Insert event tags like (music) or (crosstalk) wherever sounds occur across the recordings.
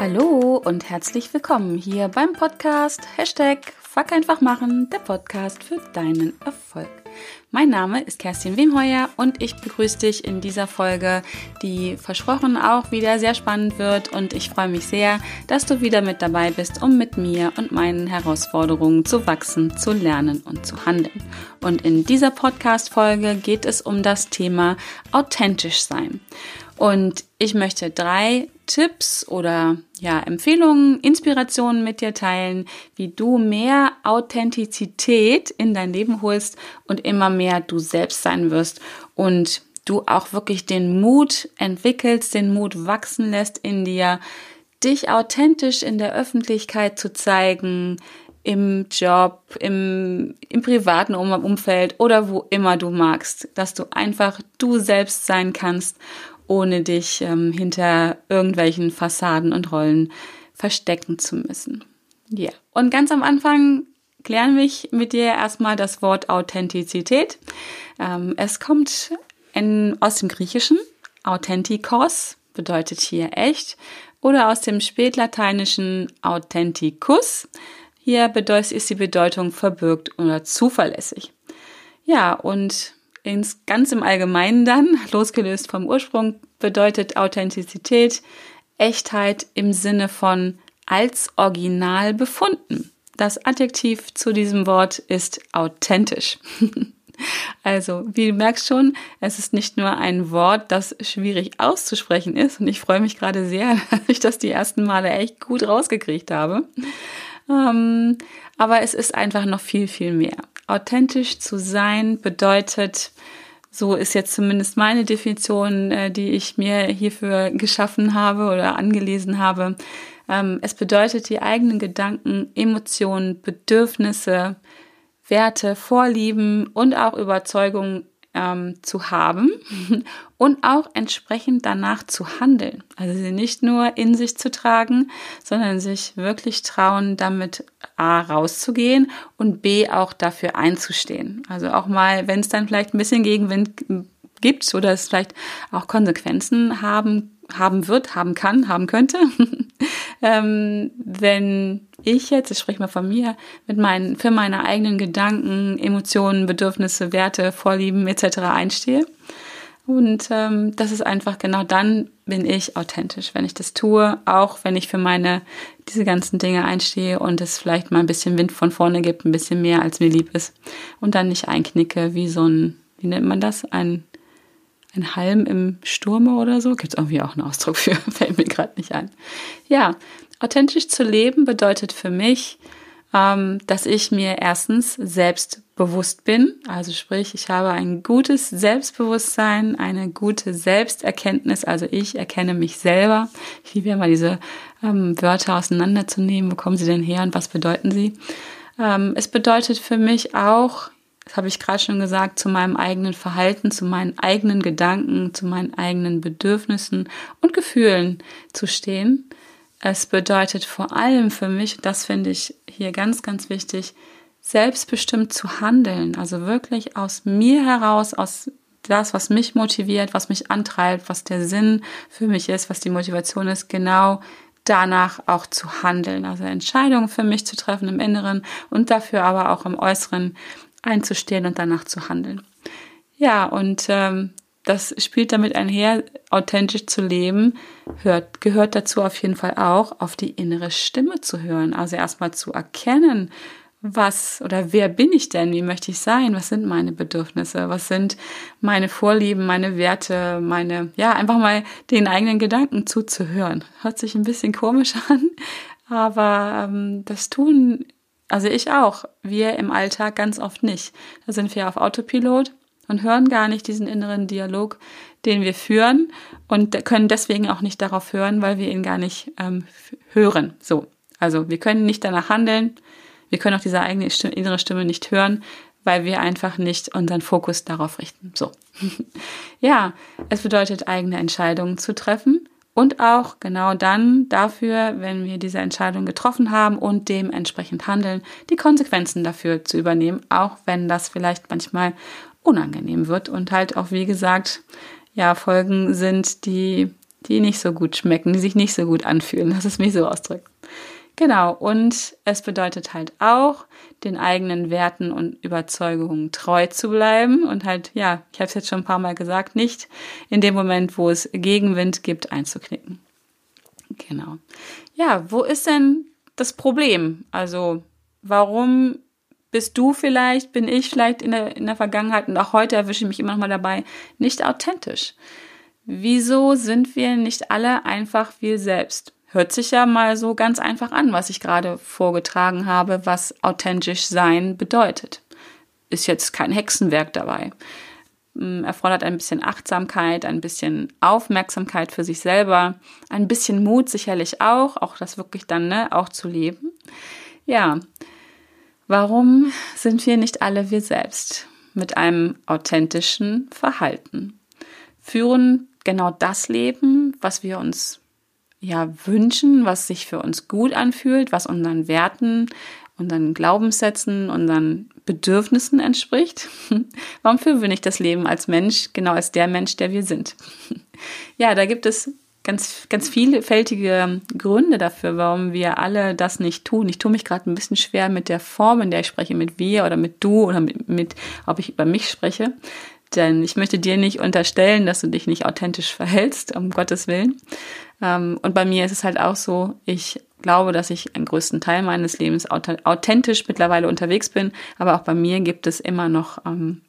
Hallo und herzlich willkommen hier beim Podcast Hashtag Fuck einfach machen, der Podcast für deinen Erfolg. Mein Name ist Kerstin Wemheuer und ich begrüße dich in dieser Folge, die versprochen auch wieder sehr spannend wird und ich freue mich sehr, dass du wieder mit dabei bist, um mit mir und meinen Herausforderungen zu wachsen, zu lernen und zu handeln. Und in dieser Podcast-Folge geht es um das Thema authentisch sein. Und ich möchte drei Tipps oder ja, Empfehlungen, Inspirationen mit dir teilen, wie du mehr Authentizität in dein Leben holst und immer mehr du selbst sein wirst und du auch wirklich den Mut entwickelst, den Mut wachsen lässt in dir, dich authentisch in der Öffentlichkeit zu zeigen, im Job, im, im privaten Umfeld oder wo immer du magst, dass du einfach du selbst sein kannst ohne dich ähm, hinter irgendwelchen Fassaden und Rollen verstecken zu müssen. Ja, und ganz am Anfang klären wir mit dir erstmal das Wort Authentizität. Ähm, es kommt in, aus dem Griechischen. Authentikos bedeutet hier echt oder aus dem spätlateinischen Authenticus. Hier bedeutet, ist die Bedeutung verbürgt oder zuverlässig. Ja, und ins ganz im Allgemeinen dann, (laughs) losgelöst vom Ursprung, bedeutet Authentizität Echtheit im Sinne von als Original befunden. Das Adjektiv zu diesem Wort ist authentisch. (laughs) Also, wie du merkst schon, es ist nicht nur ein Wort, das schwierig auszusprechen ist. Und ich freue mich gerade sehr, (laughs) dass ich das die ersten Male echt gut rausgekriegt habe. Ähm, aber es ist einfach noch viel, viel mehr. Authentisch zu sein bedeutet, so ist jetzt zumindest meine Definition, äh, die ich mir hierfür geschaffen habe oder angelesen habe. Ähm, es bedeutet, die eigenen Gedanken, Emotionen, Bedürfnisse, Werte, Vorlieben und auch Überzeugungen ähm, zu haben (laughs) und auch entsprechend danach zu handeln. Also sie nicht nur in sich zu tragen, sondern sich wirklich trauen, damit A rauszugehen und B auch dafür einzustehen. Also auch mal, wenn es dann vielleicht ein bisschen Gegenwind gibt oder es vielleicht auch Konsequenzen haben haben wird, haben kann, haben könnte, (laughs) ähm, wenn ich jetzt, ich spreche mal von mir, mit meinen, für meine eigenen Gedanken, Emotionen, Bedürfnisse, Werte, Vorlieben etc. einstehe. Und ähm, das ist einfach genau dann bin ich authentisch, wenn ich das tue, auch wenn ich für meine diese ganzen Dinge einstehe und es vielleicht mal ein bisschen Wind von vorne gibt, ein bisschen mehr als mir lieb ist und dann nicht einknicke wie so ein, wie nennt man das, ein ein Halm im Sturme oder so. Gibt es irgendwie auch einen Ausdruck für, (laughs) fällt mir gerade nicht ein. Ja, authentisch zu leben bedeutet für mich, ähm, dass ich mir erstens selbstbewusst bin. Also sprich, ich habe ein gutes Selbstbewusstsein, eine gute Selbsterkenntnis. Also ich erkenne mich selber. Ich liebe ja mal diese ähm, Wörter auseinanderzunehmen. Wo kommen sie denn her und was bedeuten sie? Ähm, es bedeutet für mich auch, das habe ich gerade schon gesagt, zu meinem eigenen Verhalten, zu meinen eigenen Gedanken, zu meinen eigenen Bedürfnissen und Gefühlen zu stehen. Es bedeutet vor allem für mich, das finde ich hier ganz, ganz wichtig, selbstbestimmt zu handeln. Also wirklich aus mir heraus, aus das, was mich motiviert, was mich antreibt, was der Sinn für mich ist, was die Motivation ist, genau danach auch zu handeln. Also Entscheidungen für mich zu treffen im Inneren und dafür aber auch im Äußeren einzustehen und danach zu handeln. Ja, und ähm, das spielt damit einher, authentisch zu leben, hört, gehört dazu auf jeden Fall auch, auf die innere Stimme zu hören. Also erstmal zu erkennen, was oder wer bin ich denn? Wie möchte ich sein? Was sind meine Bedürfnisse? Was sind meine Vorlieben, meine Werte, meine, ja, einfach mal den eigenen Gedanken zuzuhören. Hört sich ein bisschen komisch (laughs) an, aber ähm, das tun also ich auch. Wir im Alltag ganz oft nicht. Da sind wir auf Autopilot und hören gar nicht diesen inneren Dialog, den wir führen und können deswegen auch nicht darauf hören, weil wir ihn gar nicht ähm, hören. So. Also wir können nicht danach handeln. Wir können auch diese eigene Stimme, innere Stimme nicht hören, weil wir einfach nicht unseren Fokus darauf richten. So. (laughs) ja, es bedeutet eigene Entscheidungen zu treffen und auch genau dann dafür, wenn wir diese Entscheidung getroffen haben und dementsprechend handeln, die Konsequenzen dafür zu übernehmen, auch wenn das vielleicht manchmal unangenehm wird und halt auch, wie gesagt, ja, Folgen sind, die die nicht so gut schmecken, die sich nicht so gut anfühlen, (laughs) dass es mich so ausdrückt. Genau, und es bedeutet halt auch, den eigenen Werten und Überzeugungen treu zu bleiben und halt, ja, ich habe es jetzt schon ein paar Mal gesagt, nicht in dem Moment, wo es Gegenwind gibt, einzuknicken. Genau. Ja, wo ist denn das Problem? Also, warum bist du vielleicht, bin ich vielleicht in der, in der Vergangenheit und auch heute erwische ich mich immer noch mal dabei, nicht authentisch? Wieso sind wir nicht alle einfach wir selbst? Hört sich ja mal so ganz einfach an, was ich gerade vorgetragen habe, was authentisch sein bedeutet. Ist jetzt kein Hexenwerk dabei. Hm, erfordert ein bisschen Achtsamkeit, ein bisschen Aufmerksamkeit für sich selber, ein bisschen Mut sicherlich auch, auch das wirklich dann ne, auch zu leben. Ja, warum sind wir nicht alle wir selbst mit einem authentischen Verhalten? Führen genau das Leben, was wir uns ja wünschen, was sich für uns gut anfühlt, was unseren Werten, unseren Glaubenssätzen, unseren Bedürfnissen entspricht. (laughs) Warum führen wir nicht das Leben als Mensch, genau als der Mensch, der wir sind? (laughs) Ja, da gibt es ganz, ganz vielfältige Gründe dafür, warum wir alle das nicht tun. Ich tue mich gerade ein bisschen schwer mit der Form, in der ich spreche, mit wir oder mit du oder mit, mit ob ich über mich spreche. Denn ich möchte dir nicht unterstellen, dass du dich nicht authentisch verhältst, um Gottes Willen. Ähm, und bei mir ist es halt auch so, ich glaube, dass ich einen größten Teil meines Lebens authentisch mittlerweile unterwegs bin, aber auch bei mir gibt es immer noch ähm,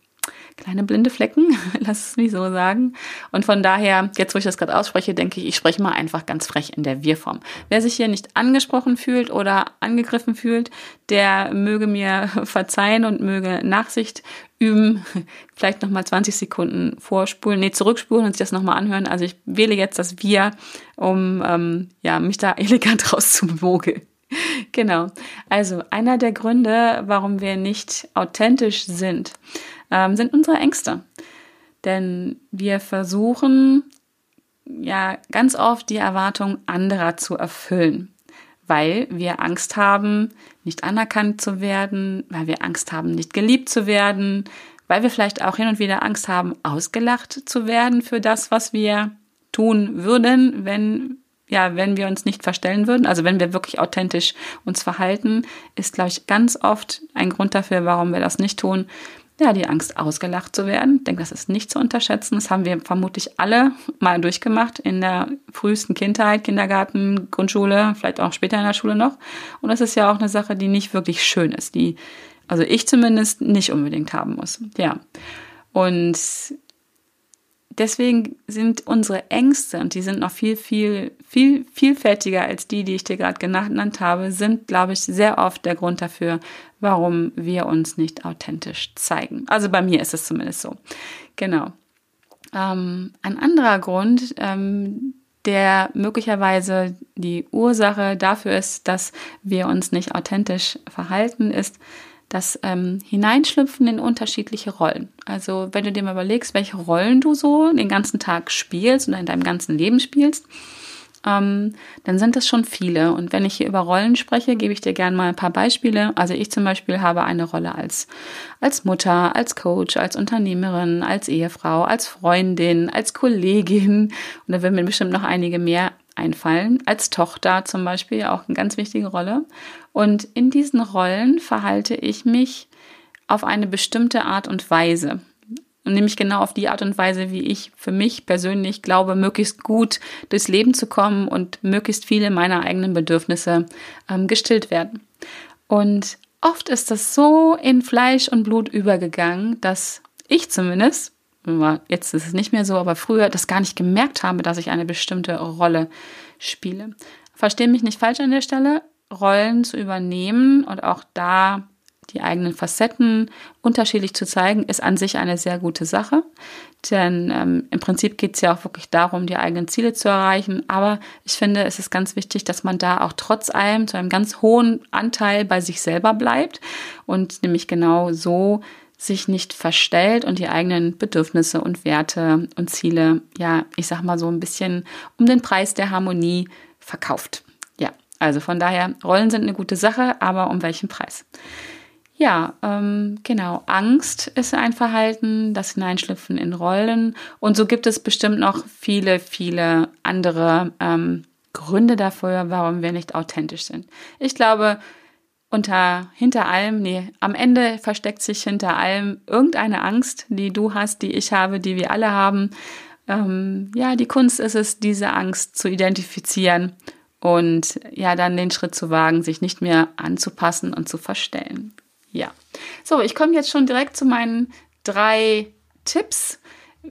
kleine blinde Flecken, (laughs) lass es mich so sagen. Und von daher, jetzt wo ich das gerade ausspreche, denke ich, ich spreche mal einfach ganz frech in der Wir-Form. Wer sich hier nicht angesprochen fühlt oder angegriffen fühlt, der möge mir (laughs) verzeihen und möge Nachsicht üben, (laughs) vielleicht nochmal 20 Sekunden vorspulen, nee, zurückspulen und sich das nochmal anhören. Also ich wähle jetzt das Wir, um ähm, ja, mich da elegant rauszumogeln. genau. Also einer der Gründe, warum wir nicht authentisch sind, ähm, sind unsere Ängste. Denn wir versuchen ja ganz oft die Erwartung anderer zu erfüllen, weil wir Angst haben, nicht anerkannt zu werden, weil wir Angst haben, nicht geliebt zu werden, weil wir vielleicht auch hin und wieder Angst haben, ausgelacht zu werden für das, was wir tun würden, wenn ja, wenn wir uns nicht verstellen würden, also wenn wir wirklich authentisch uns verhalten, ist, glaube ich, ganz oft ein Grund dafür, warum wir das nicht tun, ja, die Angst, ausgelacht zu werden. Ich denke, das ist nicht zu unterschätzen. Das haben wir vermutlich alle mal durchgemacht in der frühesten Kindheit, Kindergarten, Grundschule, vielleicht auch später in der Schule noch. Und das ist ja auch eine Sache, die nicht wirklich schön ist, die, also ich zumindest nicht unbedingt haben muss. Ja. Und deswegen sind unsere Ängste, und die sind noch viel, viel, viel vielfältiger als die, die ich dir gerade genannt habe, sind, glaube ich, sehr oft der Grund dafür, warum wir uns nicht authentisch zeigen. Also bei mir ist es zumindest so. Genau. Ähm, ein anderer Grund, ähm, der möglicherweise die Ursache dafür ist, dass wir uns nicht authentisch verhalten, ist, das ähm, Hineinschlüpfen in unterschiedliche Rollen. Also wenn du dir mal überlegst, welche Rollen du so den ganzen Tag spielst oder in deinem ganzen Leben spielst, ähm, dann sind das schon viele. Und wenn ich hier über Rollen spreche, gebe ich dir gerne mal ein paar Beispiele. Also ich zum Beispiel habe eine Rolle als, als Mutter, als Coach, als Unternehmerin, als Ehefrau, als Freundin, als Kollegin. Und da werden mir bestimmt noch einige mehr einfallen. Als Tochter zum Beispiel auch eine ganz wichtige Rolle. Und in diesen Rollen verhalte ich mich auf eine bestimmte Art und Weise. Nämlich genau auf die Art und Weise, wie ich für mich persönlich glaube, möglichst gut durchs Leben zu kommen und möglichst viele meiner eigenen Bedürfnisse ähm, gestillt werden. Und oft ist das so in Fleisch und Blut übergegangen, dass ich zumindest, jetzt ist es nicht mehr so, aber früher das gar nicht gemerkt habe, dass ich eine bestimmte Rolle spiele. Verstehe mich nicht falsch an der Stelle. Rollen zu übernehmen und auch da die eigenen Facetten unterschiedlich zu zeigen, ist an sich eine sehr gute Sache. Denn ähm, im Prinzip geht es ja auch wirklich darum, die eigenen Ziele zu erreichen. Aber ich finde, es ist ganz wichtig, dass man da auch trotz allem zu einem ganz hohen Anteil bei sich selber bleibt und nämlich genau so sich nicht verstellt und die eigenen Bedürfnisse und Werte und Ziele, ja, ich sag mal so ein bisschen um den Preis der Harmonie verkauft. Ja, also von daher, Rollen sind eine gute Sache, aber um welchen Preis? Ja, ähm, genau. Angst ist ein Verhalten, das Hineinschlüpfen in Rollen. Und so gibt es bestimmt noch viele, viele andere ähm, Gründe dafür, warum wir nicht authentisch sind. Ich glaube, unter, hinter allem, nee, am Ende versteckt sich hinter allem irgendeine Angst, die du hast, die ich habe, die wir alle haben. Ähm, ja, die Kunst ist es, diese Angst zu identifizieren und ja, dann den Schritt zu wagen, sich nicht mehr anzupassen und zu verstellen. Ja. So, ich komme jetzt schon direkt zu meinen drei Tipps,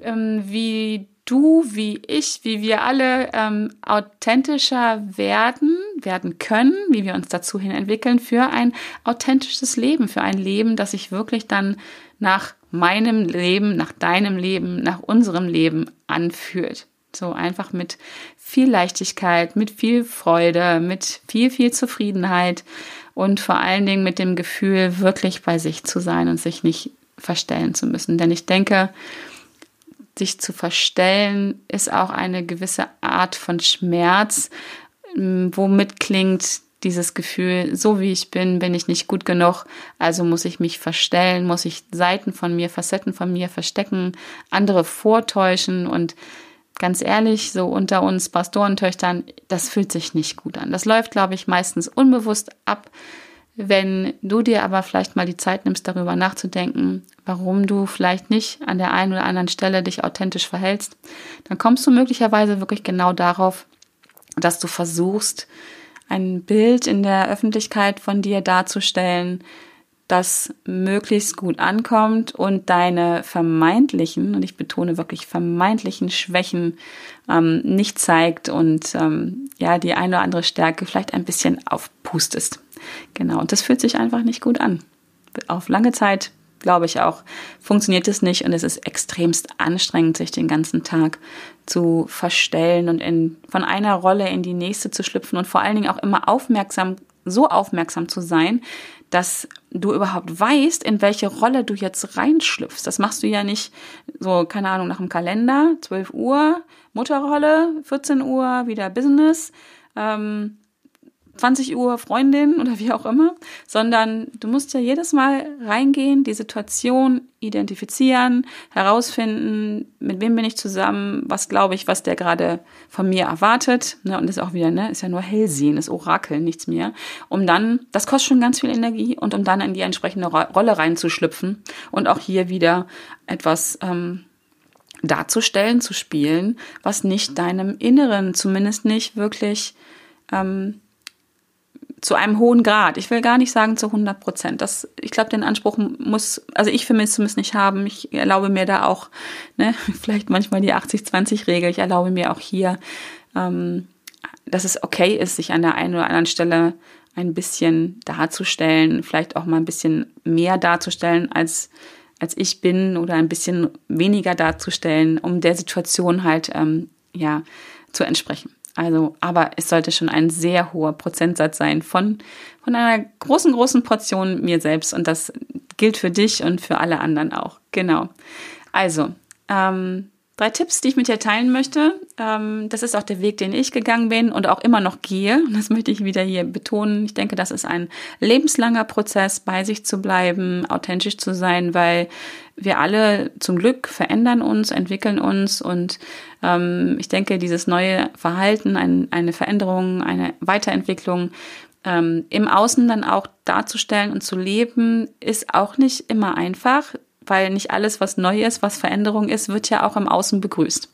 ähm, wie du, wie ich, wie wir alle ähm, authentischer werden, werden können, wie wir uns dazu hin entwickeln für ein authentisches Leben, für ein Leben, das sich wirklich dann nach meinem Leben, nach deinem Leben, nach unserem Leben anfühlt. So einfach mit viel Leichtigkeit, mit viel Freude, mit viel, viel Zufriedenheit und vor allen Dingen mit dem Gefühl, wirklich bei sich zu sein und sich nicht verstellen zu müssen. Denn ich denke, sich zu verstellen, ist auch eine gewisse Art von Schmerz, ähm, womit klingt dieses Gefühl, so wie ich bin, bin ich nicht gut genug, also muss ich mich verstellen, muss ich Seiten von mir, Facetten von mir verstecken, andere vortäuschen und ganz ehrlich, so unter uns Pastorentöchtern, das fühlt sich nicht gut an. Das läuft, glaube ich, meistens unbewusst ab. Wenn du dir aber vielleicht mal die Zeit nimmst, darüber nachzudenken, warum du vielleicht nicht an der einen oder anderen Stelle dich authentisch verhältst, dann kommst du möglicherweise wirklich genau darauf, dass du versuchst, ein Bild in der Öffentlichkeit von dir darzustellen, das möglichst gut ankommt und deine vermeintlichen, und ich betone wirklich vermeintlichen Schwächen ähm, nicht zeigt und ähm, ja, die eine oder andere Stärke vielleicht ein bisschen aufpustest. Genau, und das fühlt sich einfach nicht gut an. Auf lange Zeit, glaube ich auch, funktioniert es nicht und es ist extremst anstrengend, sich den ganzen Tag zu verstellen und in, von einer Rolle in die nächste zu schlüpfen und vor allen Dingen auch immer aufmerksam, so aufmerksam zu sein, dass du überhaupt weißt, in welche Rolle du jetzt reinschlüpfst. Das machst du ja nicht so, keine Ahnung, nach dem Kalender, 12 Uhr, Mutterrolle, 14 Uhr, wieder Business, ähm, 20 Uhr Freundin oder wie auch immer, sondern du musst ja jedes Mal reingehen, die Situation identifizieren, herausfinden, mit wem bin ich zusammen, was glaube ich, was der gerade von mir erwartet. Ne, und das ist auch wieder, ne, ist ja nur Hellsehen, ist Orakel, nichts mehr. Um dann, das kostet schon ganz viel Energie und um dann in die entsprechende Rolle reinzuschlüpfen und auch hier wieder etwas ähm, darzustellen, zu spielen, was nicht deinem Inneren, zumindest nicht wirklich ähm, zu einem hohen Grad. Ich will gar nicht sagen zu 100 Prozent. Das, ich glaube, den Anspruch muss, also ich für mich zumindest nicht haben. Ich erlaube mir da auch, ne, (laughs) vielleicht manchmal die 80-20-Regel. Ich erlaube mir auch hier, ähm, dass es okay ist, sich an der einen oder anderen Stelle ein bisschen darzustellen, vielleicht auch mal ein bisschen mehr darzustellen, als, als ich bin oder ein bisschen weniger darzustellen, um der Situation halt, ähm, ja, zu entsprechen. Also, aber es sollte schon ein sehr hoher Prozentsatz sein von, von einer großen, großen Portion mir selbst. Und das gilt für dich und für alle anderen auch. Genau. Also, ähm, drei Tipps, die ich mit dir teilen möchte. Ähm, das ist auch der Weg, den ich gegangen bin und auch immer noch gehe. Das möchte ich wieder hier betonen. Ich denke, das ist ein lebenslanger Prozess, bei sich zu bleiben, authentisch zu sein, weil wir alle zum Glück verändern uns, entwickeln uns und ähm, ich denke, dieses neue Verhalten, ein, eine Veränderung, eine Weiterentwicklung ähm, im Außen dann auch darzustellen und zu leben, ist auch nicht immer einfach weil nicht alles, was neu ist, was Veränderung ist, wird ja auch im Außen begrüßt.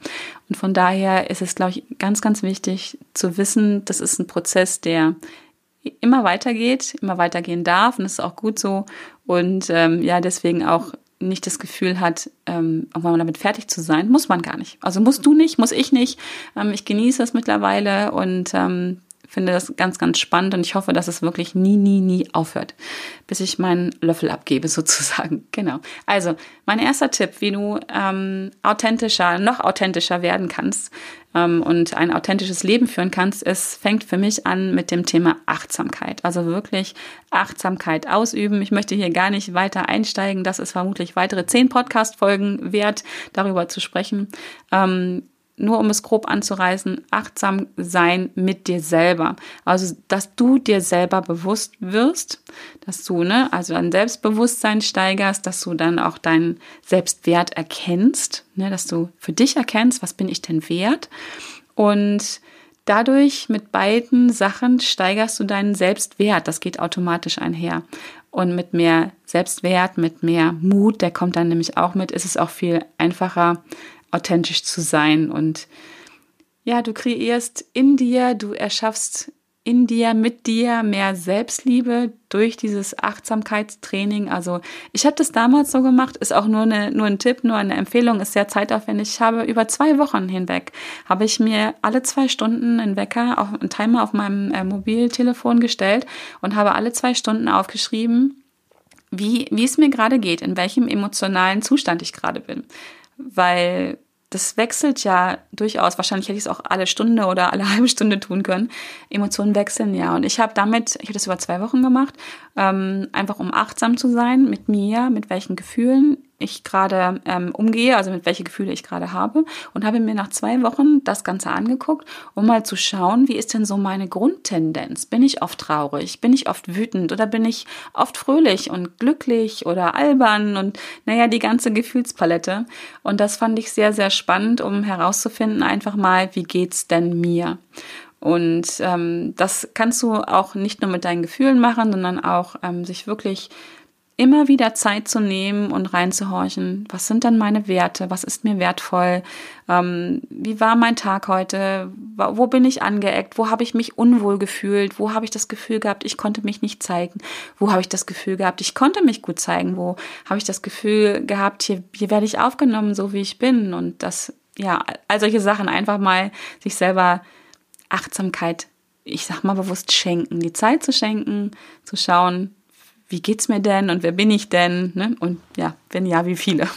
Und von daher ist es, glaube ich, ganz, ganz wichtig zu wissen, das ist ein Prozess, der immer weitergeht, immer weitergehen darf und das ist auch gut so. Und ähm, ja, deswegen auch nicht das Gefühl hat, ähm, irgendwann damit fertig zu sein, muss man gar nicht. Also musst du nicht, muss ich nicht. Ähm, ich genieße es mittlerweile und ähm, finde das ganz, ganz spannend und ich hoffe, dass es wirklich nie, nie, nie aufhört, bis ich meinen Löffel abgebe (laughs) sozusagen. Genau. Also mein erster Tipp, wie du ähm, authentischer, noch authentischer werden kannst ähm, und ein authentisches Leben führen kannst, es fängt für mich an mit dem Thema Achtsamkeit. Also wirklich Achtsamkeit ausüben. Ich möchte hier gar nicht weiter einsteigen. Das ist vermutlich weitere zehn Podcast-Folgen wert, darüber zu sprechen. Ähm, nur um es grob anzureißen, achtsam sein mit dir selber. Also, dass du dir selber bewusst wirst, dass du, ne, also dein Selbstbewusstsein steigerst, dass du dann auch deinen Selbstwert erkennst, ne, dass du für dich erkennst, was bin ich denn wert? Und dadurch mit beiden Sachen steigerst du deinen Selbstwert. Das geht automatisch einher. Und mit mehr Selbstwert, mit mehr Mut, der kommt dann nämlich auch mit, ist es auch viel einfacher, authentisch zu sein. Und ja, du kreierst in dir, du erschaffst in dir, mit dir mehr Selbstliebe durch dieses Achtsamkeitstraining. Also ich habe das damals so gemacht, ist auch nur, eine, nur ein Tipp, nur eine Empfehlung, ist sehr zeitaufwendig. Ich habe über zwei Wochen hinweg, habe ich mir alle zwei Stunden einen Wecker, auf, einen Timer auf meinem äh, Mobiltelefon gestellt und habe alle zwei Stunden aufgeschrieben, wie, wie es mir gerade geht, in welchem emotionalen Zustand ich gerade bin. Weil das wechselt ja durchaus. Wahrscheinlich hätte ich es auch alle Stunde oder alle (laughs) halbe Stunde tun können. Emotionen wechseln ja. Und ich habe damit, ich habe das über zwei Wochen gemacht, ähm, einfach um achtsam zu sein mit mir, mit welchen Gefühlen ich gerade ähm, umgehe, also mit welche Gefühle ich gerade habe und habe mir nach zwei Wochen das Ganze angeguckt, um mal zu schauen, wie ist denn so meine Grundtendenz? Bin ich oft traurig? Bin ich oft wütend oder bin ich oft fröhlich und glücklich oder albern und naja, die ganze Gefühlspalette. Und das fand ich sehr, sehr spannend, um herauszufinden, einfach mal, wie geht's denn mir? Und ähm, das kannst du auch nicht nur mit deinen Gefühlen machen, sondern auch ähm, sich wirklich immer wieder Zeit zu nehmen und reinzuhorchen, was sind denn meine Werte, was ist mir wertvoll, ähm, wie war mein Tag heute, wo bin ich angeeckt, wo habe ich mich unwohl gefühlt, wo habe ich das Gefühl gehabt, ich konnte mich nicht zeigen, wo habe ich das Gefühl gehabt, ich konnte mich gut zeigen, wo habe ich das Gefühl gehabt, hier, hier werde ich aufgenommen, so wie ich bin. Und das, ja, all solche Sachen einfach mal sich selber Achtsamkeit ich sag mal bewusst schenken, die Zeit zu schenken, zu schauen, wie geht's mir denn und wer bin ich denn? Ne? Und ja, wenn ja, wie viele?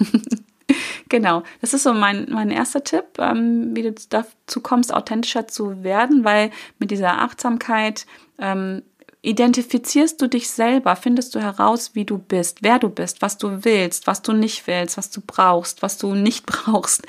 (laughs) genau, das ist so mein, mein erster Tipp, ähm, wie du dazu kommst, authentischer zu werden, weil mit dieser Achtsamkeit ähm, identifizierst du dich selber, findest du heraus, wie du bist, wer du bist, was du willst, was du nicht willst, was du brauchst, was du nicht (laughs) brauchst,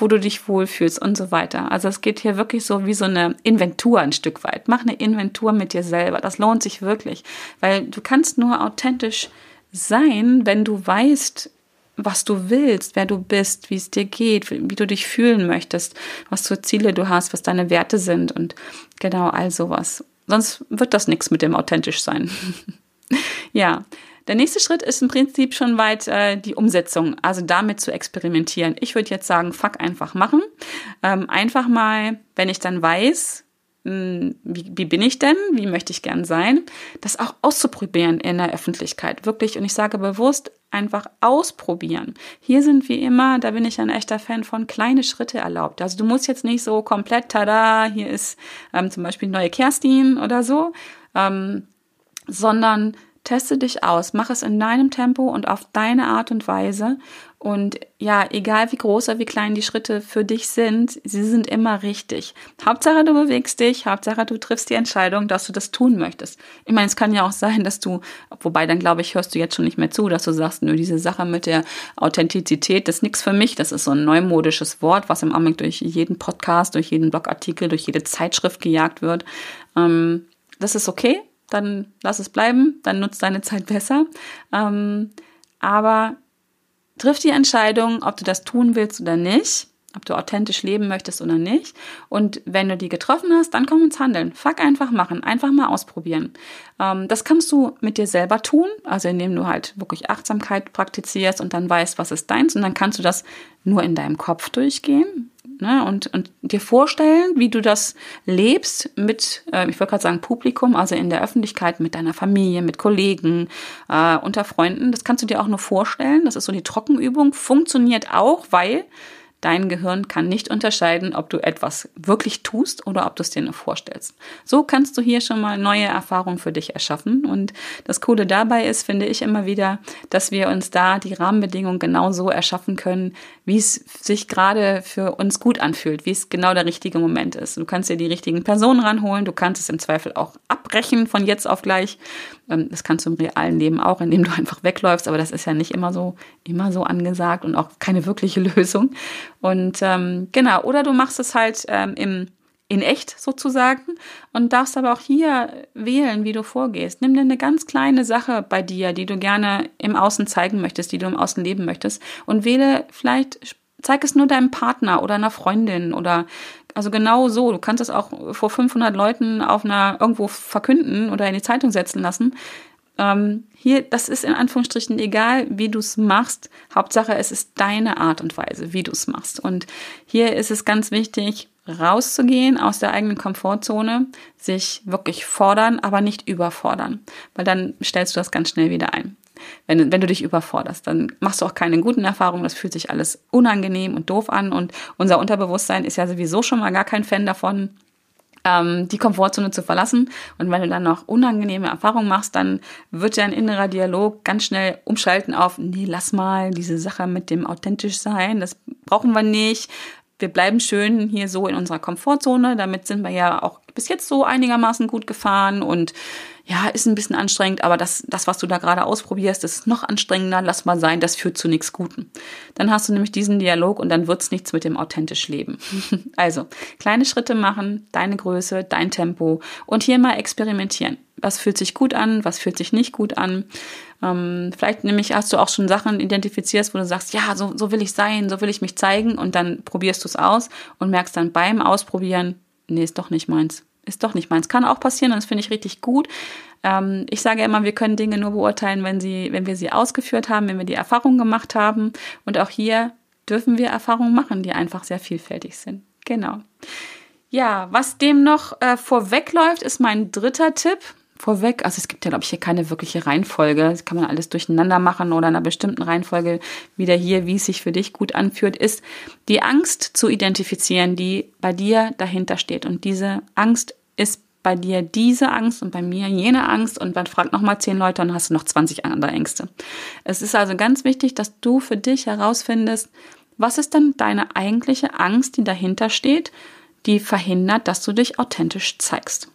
wo du dich wohlfühlst und so weiter. Also es geht hier wirklich so wie so eine Inventur ein Stück weit. Mach eine Inventur mit dir selber. Das lohnt sich wirklich, weil du kannst nur authentisch sein, wenn du weißt, was du willst, wer du bist, wie es dir geht, wie du dich fühlen möchtest, was für Ziele du hast, was deine Werte sind und genau all sowas. Sonst wird das nichts mit dem authentisch sein. (laughs) ja, der nächste Schritt ist im Prinzip schon weit äh, die Umsetzung, also damit zu experimentieren. Ich würde jetzt sagen, fuck einfach machen. Ähm, einfach mal, wenn ich dann weiß, mh, hm, wie, wie bin ich denn, wie möchte ich gern sein, das auch auszuprobieren in der Öffentlichkeit. Wirklich, und ich sage bewusst, einfach ausprobieren. Hier sind wie immer, da bin ich ein echter Fan von, kleine Schritte erlaubt. Also du musst jetzt nicht so komplett, tada, hier ist ähm, zum Beispiel neue Kerstin oder so, ähm, sondern Teste dich aus, mach es in deinem Tempo und auf deine Art und Weise. Und ja, egal wie groß oder wie klein die Schritte für dich sind, sie sind immer richtig. Hauptsache du bewegst dich, Hauptsache du triffst die Entscheidung, dass du das tun möchtest. Ich meine, es kann ja auch sein, dass du, wobei dann glaube ich, hörst du jetzt schon nicht mehr zu, dass du sagst, nur diese Sache mit der Authentizität, das ist nichts für mich. Das ist so ein neumodisches Wort, was im Augenblick durch jeden Podcast, durch jeden Blogartikel, durch jede Zeitschrift gejagt wird. Ähm, das ist okay dann lass es bleiben, dann nutzt deine Zeit besser. Ähm, aber triff die Entscheidung, ob du das tun willst oder nicht, ob du authentisch leben möchtest oder nicht. Und wenn du die getroffen hast, dann komm ins Handeln. Fuck einfach machen, einfach mal ausprobieren. Ähm, das kannst du mit dir selber tun, also indem du halt wirklich Achtsamkeit praktizierst und dann weißt, was ist deins. Und dann kannst du das nur in deinem Kopf durchgehen ne? und, und dir vorstellen, wie du das lebst mit, äh, ich wollte gerade sagen Publikum, also in der Öffentlichkeit, mit deiner Familie, mit Kollegen, äh, unter Freunden. Das kannst du dir auch nur vorstellen. Das ist so die Trockenübung. Funktioniert auch, weil Dein Gehirn kann nicht unterscheiden, ob du etwas wirklich tust oder ob du es dir nur vorstellst. So kannst du hier schon mal neue Erfahrungen für dich erschaffen. Und das Coole dabei ist, finde ich immer wieder, dass wir uns da die Rahmenbedingungen genau so erschaffen können, wie es sich gerade für uns gut anfühlt, wie es genau der richtige Moment ist. Du kannst dir die richtigen Personen ranholen, du kannst es im Zweifel auch abbrechen von jetzt auf gleich. Ähm, das kannst du im realen Leben auch, indem du (laughs) einfach wegläufst, aber das ist ja nicht immer so, immer so angesagt und auch keine wirkliche (laughs) Lösung. Und ähm, genau, oder du machst es halt ähm, im in echt sozusagen und darfst aber auch hier wählen, wie du vorgehst. Nimm dir eine ganz kleine Sache bei dir, die du gerne im Außen zeigen möchtest, die du im Außen leben möchtest und wähle vielleicht, zeig es nur deinem Partner oder einer Freundin oder also genau so. Du kannst es auch vor 500 Leuten auf einer irgendwo verkünden oder in die Zeitung setzen lassen. Ähm, hier, das ist in Anführungsstrichen egal, wie du es machst. Hauptsache, es ist deine Art und Weise, wie du es machst. Und hier ist es ganz wichtig, rauszugehen aus der eigenen Komfortzone, sich wirklich fordern, aber nicht überfordern, weil dann stellst du das ganz schnell wieder ein. Wenn, wenn du dich überforderst, dann machst du auch keine guten Erfahrungen, das fühlt sich alles unangenehm und doof an und unser Unterbewusstsein ist ja sowieso schon mal gar kein Fan davon, ähm, die Komfortzone zu verlassen. Und wenn du dann noch unangenehme Erfahrungen machst, dann wird dein innerer Dialog ganz schnell umschalten auf, nee, lass mal diese Sache mit dem authentisch sein, das brauchen wir nicht wir bleiben schön hier so in unserer Komfortzone. Damit sind wir ja auch bis jetzt so einigermaßen gut gefahren und ja, ist ein bisschen anstrengend, aber das, das, was du da gerade ausprobierst, ist noch anstrengender. Lass mal sein, das führt zu nichts Gutem. Dann hast du nämlich diesen Dialog und dann wird's nichts mit dem authentisch Leben. (laughs) also, kleine Schritte machen, deine Größe, dein Tempo und hier mal experimentieren. Was fühlt sich gut an, was fühlt sich nicht gut an. Ähm, vielleicht nämlich hast du auch schon Sachen identifiziert, wo du sagst, ja, so, so will ich sein, so will ich mich zeigen und dann probierst du es aus und merkst dann beim Ausprobieren, nee, ist doch nicht meins ist doch nicht meins. Kann auch passieren und das finde ich richtig gut. Ähm, ich sage immer, wir können Dinge nur beurteilen, wenn, sie, wenn wir sie ausgeführt haben, wenn wir die Erfahrung gemacht haben. Und auch hier dürfen wir Erfahrungen machen, die einfach sehr vielfältig sind. Genau. Ja, was dem noch äh, vorwegläuft, ist mein dritter Tipp vorweg. Also es gibt ja, glaube ich, hier keine wirkliche Reihenfolge. Das kann man alles durcheinander machen oder in einer bestimmten Reihenfolge wieder hier, wie es sich für dich gut anfühlt, ist die Angst zu identifizieren, die bei dir dahinter steht. Und diese Angst ist bei dir diese Angst und bei mir jene Angst und man fragt nochmal zehn Leute und hast du noch 20 andere Ängste. Es ist also ganz wichtig, dass du für dich herausfindest, was ist denn deine eigentliche Angst, die dahinter steht, die verhindert, dass du dich authentisch zeigst.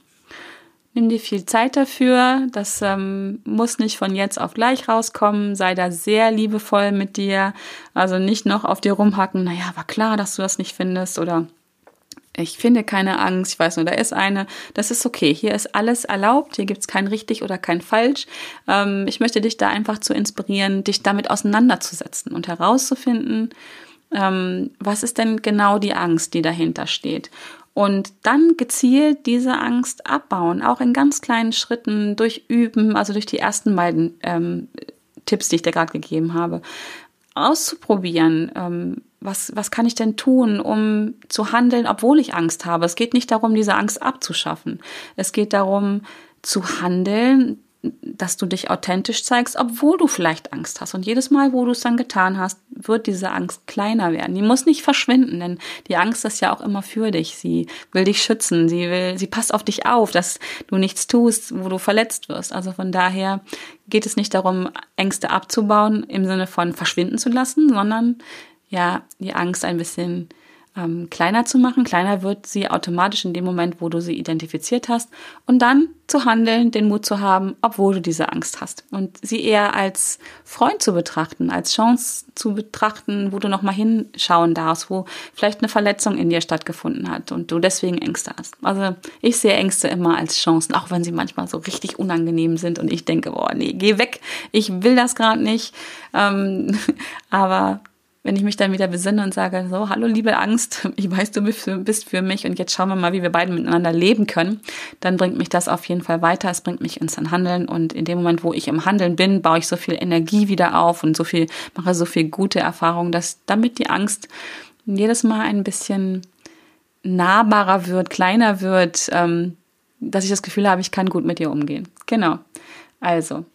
Nimm dir viel Zeit dafür. Das ähm, muss nicht von jetzt auf gleich rauskommen. Sei da sehr liebevoll mit dir. Also nicht noch auf dir rumhacken. Naja, war klar, dass du das nicht findest oder ich finde keine Angst, ich weiß nur, da ist eine. Das ist okay. Hier ist alles erlaubt. Hier gibt's kein richtig oder kein falsch. Ähm, ich möchte dich da einfach zu inspirieren, dich damit auseinanderzusetzen und herauszufinden, ähm, was ist denn genau die Angst, die dahinter steht. Und dann gezielt diese Angst abbauen, auch in ganz kleinen Schritten durch Üben, also durch die ersten beiden ähm, Tipps, die ich dir gerade gegeben habe, auszuprobieren. Ähm, was, was kann ich denn tun, um zu handeln, obwohl ich Angst habe? Es geht nicht darum, diese Angst abzuschaffen. Es geht darum, zu handeln, dass du dich authentisch zeigst, obwohl du vielleicht Angst hast. Und jedes Mal, wo du es dann getan hast, wird diese Angst kleiner werden. Die muss nicht verschwinden, denn die Angst ist ja auch immer für dich. Sie will dich schützen. Sie will, sie passt auf dich auf, dass du nichts tust, wo du verletzt wirst. Also von daher geht es nicht darum, Ängste abzubauen im Sinne von verschwinden zu lassen, sondern ja, die Angst ein bisschen ähm, kleiner zu machen. Kleiner wird sie automatisch in dem Moment, wo du sie identifiziert hast. Und dann zu handeln, den Mut zu haben, obwohl du diese Angst hast. Und sie eher als Freund zu betrachten, als Chance zu betrachten, wo du nochmal hinschauen darfst, wo vielleicht eine Verletzung in dir stattgefunden hat und du deswegen Ängste hast. Also ich sehe Ängste immer als Chancen, auch wenn sie manchmal so richtig unangenehm sind und ich denke, boah, nee, geh weg, ich will das gerade nicht. Ähm, (laughs) aber wenn ich mich dann wieder besinne und sage, so, hallo liebe Angst, (laughs) ich weiß, du bist für mich und jetzt schauen wir mal, wie wir beide miteinander leben können, dann bringt mich das auf jeden Fall weiter, es bringt mich ins Handeln und in dem Moment, wo ich im Handeln bin, baue ich so viel Energie wieder auf und so viel, mache so viel gute Erfahrungen, dass damit die Angst jedes Mal ein bisschen nahbarer wird, kleiner wird, ähm, dass ich das Gefühl habe, ich kann gut mit ihr umgehen. Genau. Also,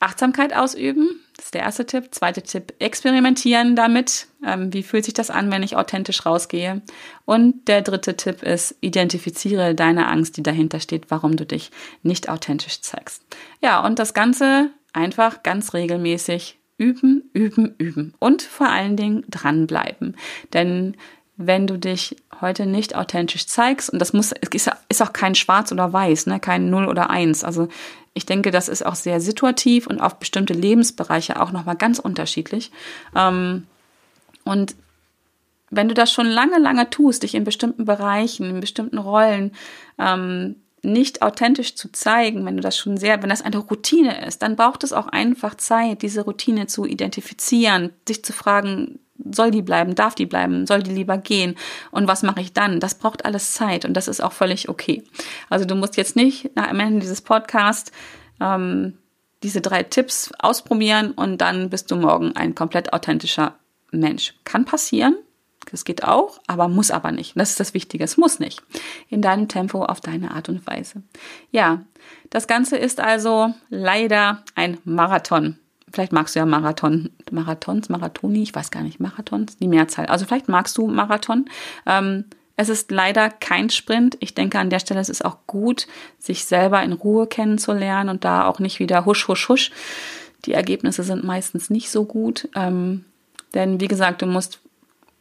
Achtsamkeit ausüben, das ist der erste Tipp. Zweiter Tipp, experimentieren damit. Ähm, wie fühlt sich das an, wenn ich authentisch rausgehe? Und der dritte Tipp ist, identifiziere deine Angst, die dahinter steht, warum du dich nicht authentisch zeigst. Ja, und das Ganze einfach ganz regelmäßig üben, üben, üben und vor allen Dingen dranbleiben. Denn wenn du dich heute nicht authentisch zeigst, und das muss, ist auch kein Schwarz oder Weiß, ne, kein Null oder Eins. Also ich denke, das ist auch sehr situativ und auf bestimmte Lebensbereiche auch nochmal ganz unterschiedlich. Ähm, und wenn du das schon lange, lange tust, dich in bestimmten Bereichen, in bestimmten Rollen ähm, nicht authentisch zu zeigen, wenn du das schon sehr, wenn das eine Routine ist, dann braucht es auch einfach Zeit, diese Routine zu identifizieren, sich zu fragen, soll die bleiben, darf die bleiben, soll die lieber gehen und was mache ich dann? Das braucht alles Zeit und das ist auch völlig okay. Also du musst jetzt nicht nach am Ende dieses Podcasts ähm, diese drei Tipps ausprobieren und dann bist du morgen ein komplett authentischer Mensch. Kann passieren, das geht auch, aber muss aber nicht. Das ist das Wichtige. Es muss nicht. In deinem Tempo, auf deine Art und Weise. Ja, das Ganze ist also leider ein Marathon. Vielleicht magst du ja Marathon, Marathons, Marathoni, ich weiß gar nicht, Marathons, die Mehrzahl. Also vielleicht magst du Marathon. Ähm, es ist leider kein Sprint. Ich denke, an der Stelle ist es auch gut, sich selber in Ruhe kennenzulernen und da auch nicht wieder husch, husch, husch. Die Ergebnisse sind meistens nicht so gut. Ähm, denn wie gesagt, du musst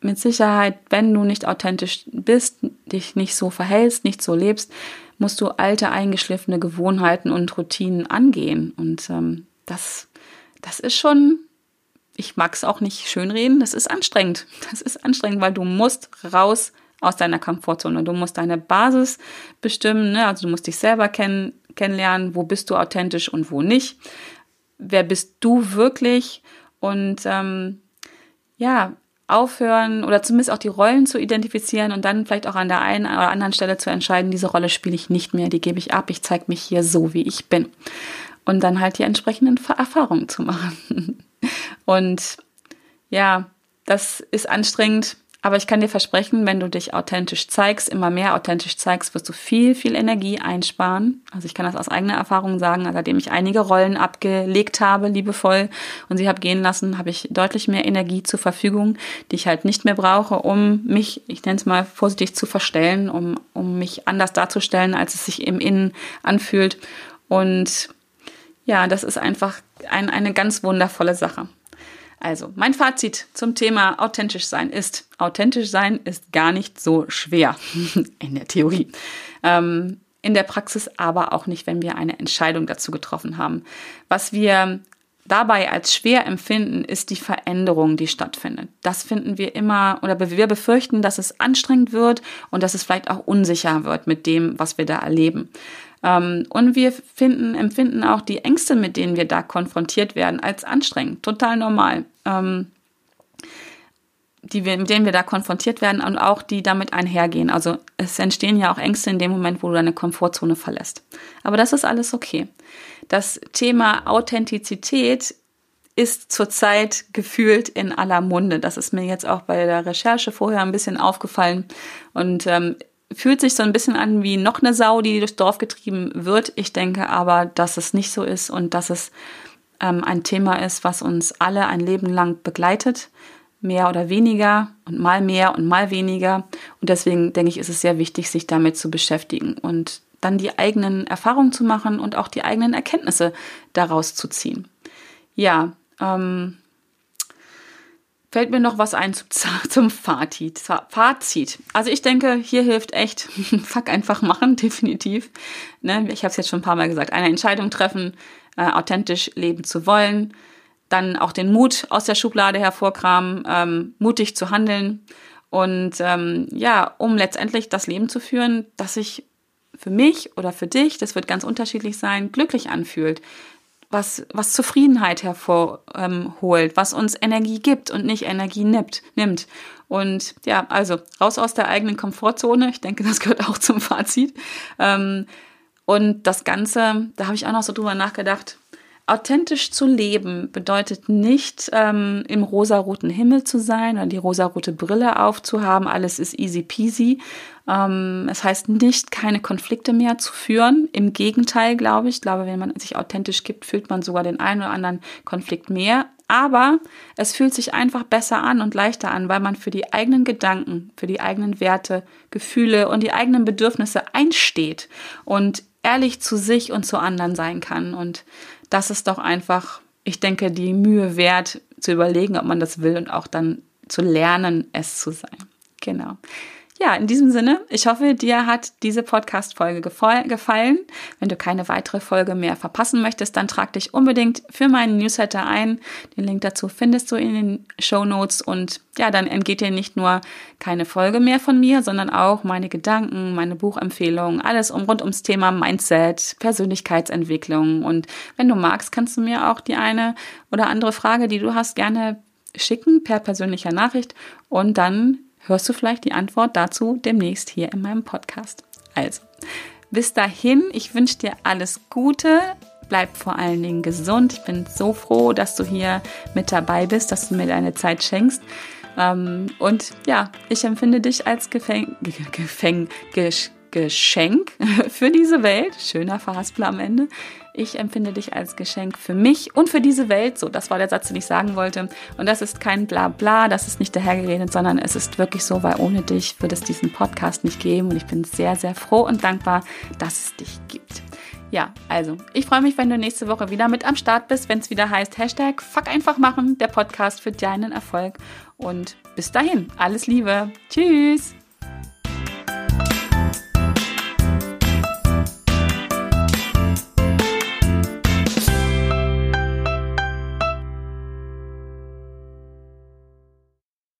mit Sicherheit, wenn du nicht authentisch bist, dich nicht so verhältst, nicht so lebst, musst du alte, eingeschliffene Gewohnheiten und Routinen angehen. Und ähm, das, das ist schon, ich mag es auch nicht schönreden, das ist anstrengend. Das ist anstrengend, weil du musst raus aus deiner Komfortzone. Du musst deine Basis bestimmen, ne? also du musst dich selber kennen, kennenlernen, wo bist du authentisch und wo nicht. Wer bist du wirklich? Und ähm, ja, aufhören oder zumindest auch die Rollen zu identifizieren und dann vielleicht auch an der einen oder anderen Stelle zu entscheiden, diese Rolle spiele ich nicht mehr, die gebe ich ab, ich zeige mich hier so, wie ich bin. Und dann halt die entsprechenden Erfahrungen zu machen. (laughs) Und ja, das ist anstrengend, aber ich kann dir versprechen, wenn du dich authentisch zeigst, immer mehr authentisch zeigst, wirst du viel, viel Energie einsparen. Also ich kann das aus eigener Erfahrung sagen, seitdem ich einige Rollen abgelegt habe, liebevoll, und sie habe gehen lassen, habe ich deutlich mehr Energie zur Verfügung, die ich halt nicht mehr brauche, um mich, ich nenne es mal vorsichtig, zu verstellen, um, um mich anders darzustellen, als es sich im Innen anfühlt. Und ja, das ist einfach ein, eine ganz wundervolle Sache. Also, mein Fazit zum Thema authentisch sein ist, authentisch sein ist gar nicht so schwer (laughs) in der Theorie. Ähm, in der Praxis aber auch nicht, wenn wir eine Entscheidung dazu getroffen haben. Was wir dabei als schwer empfinden, ist die Veränderung, die stattfindet. Das finden wir immer oder wir befürchten, dass es anstrengend wird und dass es vielleicht auch unsicher wird mit dem, was wir da erleben. Ähm, und wir finden, empfinden auch die Ängste, mit denen wir da konfrontiert werden, als anstrengend, total normal. Ähm, die wir, mit denen wir da konfrontiert werden und auch die damit einhergehen. Also es entstehen ja auch Ängste in dem Moment, wo du deine Komfortzone verlässt. Aber das ist alles okay. Das Thema Authentizität ist zurzeit gefühlt in aller Munde. Das ist mir jetzt auch bei der Recherche vorher ein bisschen aufgefallen. Und ähm, fühlt sich so ein bisschen an wie noch eine Sau, die durchs Dorf getrieben wird. Ich denke aber, dass es nicht so ist und dass es ähm, ein Thema ist, was uns alle ein Leben lang begleitet. Mehr oder weniger und mal mehr und mal weniger. Und deswegen denke ich, ist es sehr wichtig, sich damit zu beschäftigen und dann die eigenen Erfahrungen zu machen und auch die eigenen Erkenntnisse daraus zu ziehen. Ja, ähm, fällt mir noch was ein zum, (laughs) zum Fazit. Fazit. Also ich denke, hier hilft echt, (laughs) fuck einfach machen, (laughs) definitiv. Ne? Ich habe es jetzt schon ein paar Mal gesagt, eine Entscheidung treffen, äh, authentisch leben zu wollen, dann auch den Mut aus der Schublade hervorkramen, ähm, mutig zu handeln und ähm, ja, um letztendlich das Leben zu führen, das sich für mich oder für dich, das wird ganz unterschiedlich sein, glücklich anfühlt was, was Zufriedenheit hervorholt, ähm, was uns Energie gibt und nicht Energie nimmt, nimmt. Und ja, also raus aus der eigenen Komfortzone. Ich denke, das gehört auch zum Fazit. Ähm, und das Ganze, da habe ich auch noch so drüber nachgedacht, Authentisch zu leben bedeutet nicht, ähm, im rosaroten Himmel zu sein oder die rosarote Brille aufzuhaben, alles ist easy peasy. Ähm, es heißt nicht, keine Konflikte mehr zu führen. Im Gegenteil, glaube ich. Ich glaube, wenn man sich authentisch gibt, fühlt man sogar den einen oder anderen Konflikt mehr. Aber es fühlt sich einfach besser an und leichter an, weil man für die eigenen Gedanken, für die eigenen Werte, Gefühle und die eigenen Bedürfnisse einsteht und ehrlich zu sich und zu anderen sein kann. Und das ist doch einfach, ich denke, die Mühe wert, zu überlegen, ob man das will und auch dann zu lernen, es zu sein. Genau. Ja, in diesem Sinne, ich hoffe, dir hat diese Podcast-Folge gefallen. Wenn du keine weitere Folge mehr verpassen möchtest, dann trag dich unbedingt für meinen Newsletter ein. Den Link dazu findest du in den Show Notes und ja, dann entgeht dir nicht nur keine Folge mehr von mir, sondern auch meine Gedanken, meine Buchempfehlungen, alles um rund ums Thema Mindset, Persönlichkeitsentwicklung. Und wenn du magst, kannst du mir auch die eine oder andere Frage, die du hast, gerne schicken per persönlicher Nachricht und dann hörst du vielleicht die Antwort dazu demnächst hier in meinem Podcast. Also, bis dahin, ich wünsche dir alles Gute. Bleib vor allen Dingen gesund. Ich bin so froh, dass du hier mit dabei bist, dass du mir deine Zeit schenkst. Ähm, und ja, ich empfinde dich als Gefäng Gefäng Geschenk (laughs) für diese Welt. Schöner Verhaspel am Ende. Ich empfinde dich als Geschenk für mich und für diese Welt. So, das war der Satz, den ich sagen wollte. Und das ist kein Blabla, das ist nicht dahergeredet, sondern es ist wirklich so, weil ohne dich würde es diesen Podcast nicht geben. Und ich bin sehr, sehr froh und dankbar, dass es dich gibt. Ja, also, ich freue mich, wenn du nächste Woche wieder mit am Start bist, wenn es wieder heißt Hashtag Fuck einfach machen, der Podcast für deinen Erfolg. Und bis dahin, alles Liebe. Tschüss.